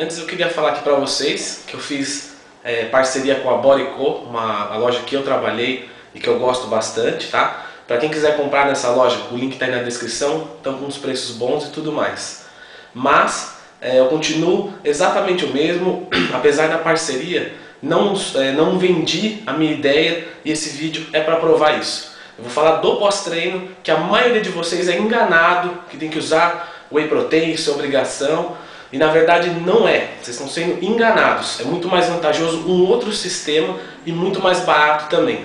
Antes eu queria falar aqui para vocês que eu fiz é, parceria com a Bodyco, uma a loja que eu trabalhei e que eu gosto bastante, tá? Para quem quiser comprar nessa loja, o link está aí na descrição, estão com uns preços bons e tudo mais. Mas é, eu continuo exatamente o mesmo, apesar da parceria, não, é, não vendi a minha ideia e esse vídeo é para provar isso. Eu vou falar do pós-treino, que a maioria de vocês é enganado, que tem que usar whey protein, isso é obrigação, e na verdade não é, vocês estão sendo enganados. É muito mais vantajoso um outro sistema e muito mais barato também.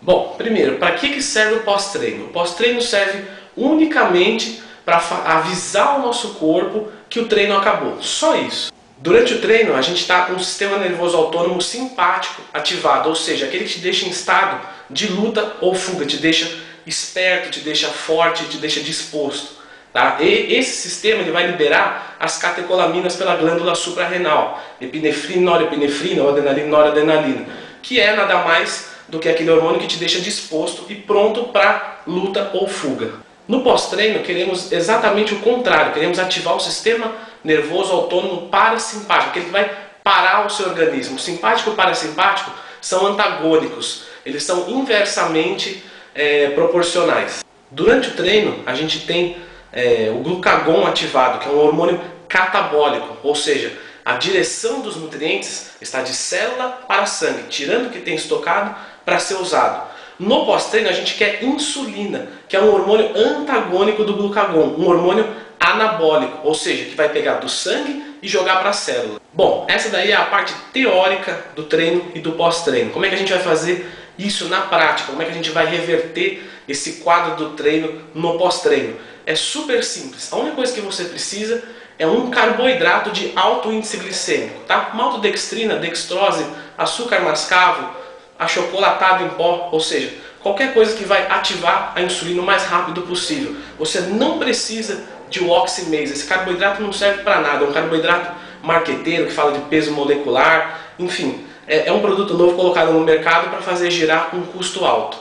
Bom, primeiro, para que, que serve o pós-treino? O pós-treino serve unicamente para avisar o nosso corpo que o treino acabou. Só isso. Durante o treino, a gente está com um sistema nervoso autônomo simpático ativado, ou seja, aquele que te deixa em estado de luta ou fuga, te deixa esperto, te deixa forte, te deixa disposto. Tá? E esse sistema ele vai liberar as catecolaminas pela glândula suprarrenal, epinefrina, norepinefrina, adrenalina, noradrenalina, que é nada mais do que aquele hormônio que te deixa disposto e pronto para luta ou fuga. No pós-treino, queremos exatamente o contrário, queremos ativar o sistema nervoso autônomo parasimpático, que ele vai parar o seu organismo. Simpático e parasimpático são antagônicos, eles são inversamente é, proporcionais. Durante o treino, a gente tem é, o glucagon ativado, que é um hormônio catabólico, ou seja, a direção dos nutrientes está de célula para sangue, tirando o que tem estocado para ser usado. No pós-treino a gente quer insulina, que é um hormônio antagônico do glucagon, um hormônio anabólico, ou seja, que vai pegar do sangue e jogar para a célula. Bom, essa daí é a parte teórica do treino e do pós-treino. Como é que a gente vai fazer isso na prática? Como é que a gente vai reverter esse quadro do treino no pós-treino? É super simples. A única coisa que você precisa é um carboidrato de alto índice glicêmico, tá? Maltodextrina, dextrose, açúcar mascavo, achocolatado em pó, ou seja, qualquer coisa que vai ativar a insulina o mais rápido possível. Você não precisa de oximase, esse carboidrato não serve para nada, é um carboidrato marqueteiro que fala de peso molecular, enfim, é, é um produto novo colocado no mercado para fazer girar um custo alto.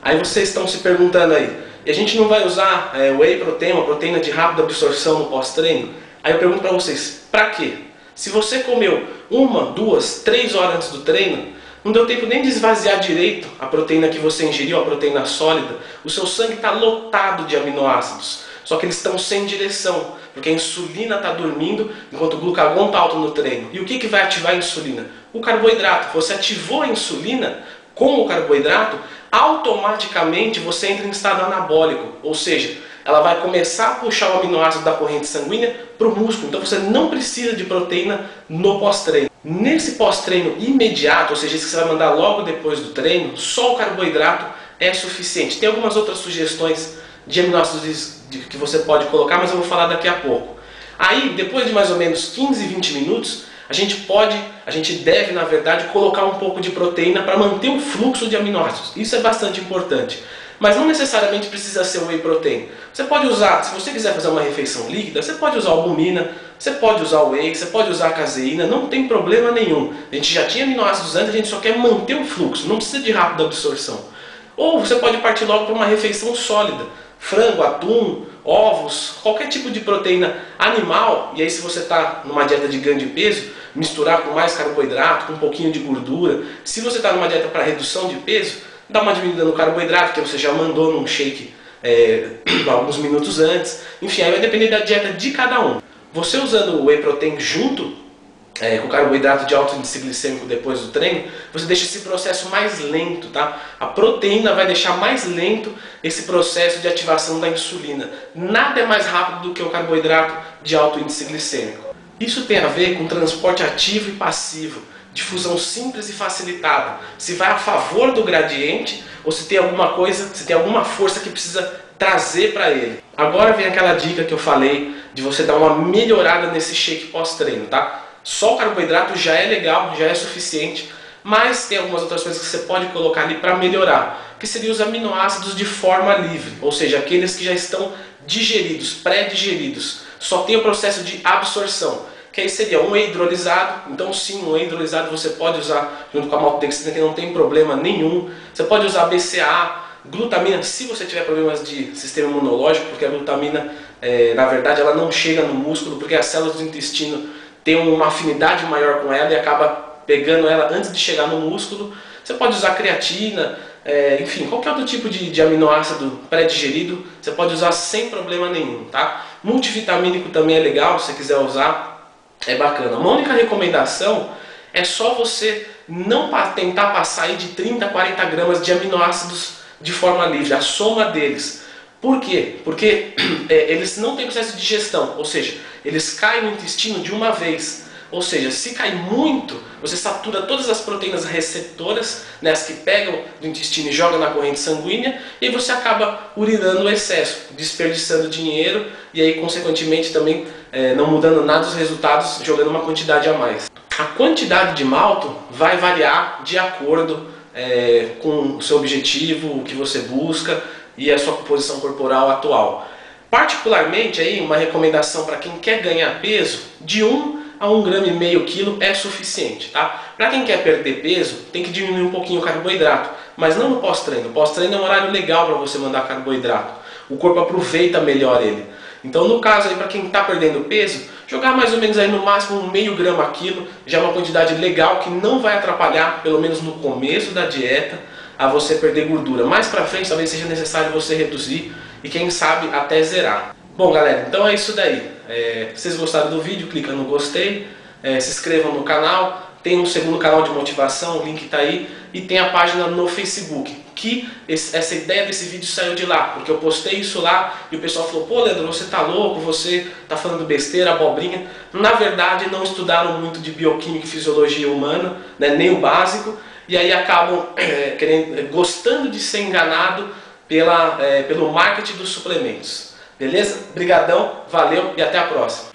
Aí vocês estão se perguntando aí, e a gente não vai usar é, whey protein, uma proteína de rápida absorção no pós-treino? Aí eu pergunto para vocês, para quê? Se você comeu uma, duas, três horas antes do treino, não deu tempo nem de esvaziar direito a proteína que você ingeriu, a proteína sólida. O seu sangue está lotado de aminoácidos. Só que eles estão sem direção, porque a insulina está dormindo enquanto o glucagon está alto no treino. E o que, que vai ativar a insulina? O carboidrato. Você ativou a insulina com o carboidrato, automaticamente você entra em estado anabólico, ou seja, ela vai começar a puxar o aminoácido da corrente sanguínea para o músculo. Então você não precisa de proteína no pós-treino. Nesse pós-treino imediato, ou seja, isso que você vai mandar logo depois do treino, só o carboidrato é suficiente. Tem algumas outras sugestões de aminoácidos que você pode colocar, mas eu vou falar daqui a pouco. Aí, depois de mais ou menos 15, 20 minutos, a gente pode, a gente deve, na verdade, colocar um pouco de proteína para manter o fluxo de aminoácidos. Isso é bastante importante. Mas não necessariamente precisa ser whey protein. Você pode usar, se você quiser fazer uma refeição líquida, você pode usar albumina, você pode usar whey, você pode usar caseína, não tem problema nenhum. A gente já tinha aminoácidos antes, a gente só quer manter o fluxo, não precisa de rápida absorção. Ou você pode partir logo para uma refeição sólida. Frango, atum, ovos, qualquer tipo de proteína animal, e aí se você está numa dieta de ganho de peso, misturar com mais carboidrato, com um pouquinho de gordura. Se você está numa dieta para redução de peso, dá uma diminuída no carboidrato, que você já mandou num shake é, alguns minutos antes. Enfim, aí vai depender da dieta de cada um. Você usando o whey protein junto é, com carboidrato de alto índice glicêmico depois do treino, você deixa esse processo mais lento, tá? A proteína vai deixar mais lento esse processo de ativação da insulina. Nada é mais rápido do que o carboidrato de alto índice glicêmico. Isso tem a ver com transporte ativo e passivo difusão simples e facilitada. Se vai a favor do gradiente ou se tem alguma coisa, se tem alguma força que precisa trazer para ele. Agora vem aquela dica que eu falei de você dar uma melhorada nesse shake pós-treino, tá? Só o carboidrato já é legal, já é suficiente, mas tem algumas outras coisas que você pode colocar ali para melhorar, que seriam os aminoácidos de forma livre, ou seja, aqueles que já estão digeridos, pré-digeridos. Só tem o processo de absorção que aí seria um hidrolisado. Então sim, um hidrolisado você pode usar junto com a maltodextrina que não tem problema nenhum. Você pode usar BCA, glutamina, se você tiver problemas de sistema imunológico, porque a glutamina, é, na verdade, ela não chega no músculo, porque as células do intestino ter uma afinidade maior com ela e acaba pegando ela antes de chegar no músculo. Você pode usar creatina, é, enfim, qualquer outro tipo de, de aminoácido pré-digerido, você pode usar sem problema nenhum, tá? Multivitamínico também é legal, se você quiser usar, é bacana. Uma única recomendação é só você não tentar passar aí de 30 a 40 gramas de aminoácidos de forma livre, a soma deles. Por quê? Porque é, eles não têm processo de digestão, ou seja, eles caem no intestino de uma vez. Ou seja, se cai muito, você satura todas as proteínas receptoras, né, as que pegam do intestino e jogam na corrente sanguínea, e você acaba urinando o excesso, desperdiçando dinheiro e aí, consequentemente, também é, não mudando nada os resultados, jogando uma quantidade a mais. A quantidade de malto vai variar de acordo é, com o seu objetivo, o que você busca e a sua composição corporal atual. Particularmente, aí, uma recomendação para quem quer ganhar peso, de 1 a 1 grama e meio quilo é suficiente, tá? Para quem quer perder peso, tem que diminuir um pouquinho o carboidrato, mas não no pós-treino. Pós-treino é um horário legal para você mandar carboidrato. O corpo aproveita melhor ele. Então, no caso aí, para quem está perdendo peso, jogar mais ou menos aí no máximo um meio grama quilo, já é uma quantidade legal que não vai atrapalhar, pelo menos no começo da dieta, a você perder gordura. Mais para frente, talvez seja necessário você reduzir e quem sabe até zerar. Bom, galera, então é isso daí. É, vocês gostaram do vídeo, clica no gostei, é, se inscrevam no canal, tem um segundo canal de motivação, o link está aí, e tem a página no Facebook, que esse, essa ideia desse vídeo saiu de lá, porque eu postei isso lá e o pessoal falou, pô Leandro, você tá louco, você tá falando besteira, abobrinha. Na verdade, não estudaram muito de bioquímica e fisiologia humana, né, nem o básico, e aí acabam é, querendo, gostando de ser enganado pela, é, pelo marketing dos suplementos. Beleza? Brigadão, valeu e até a próxima.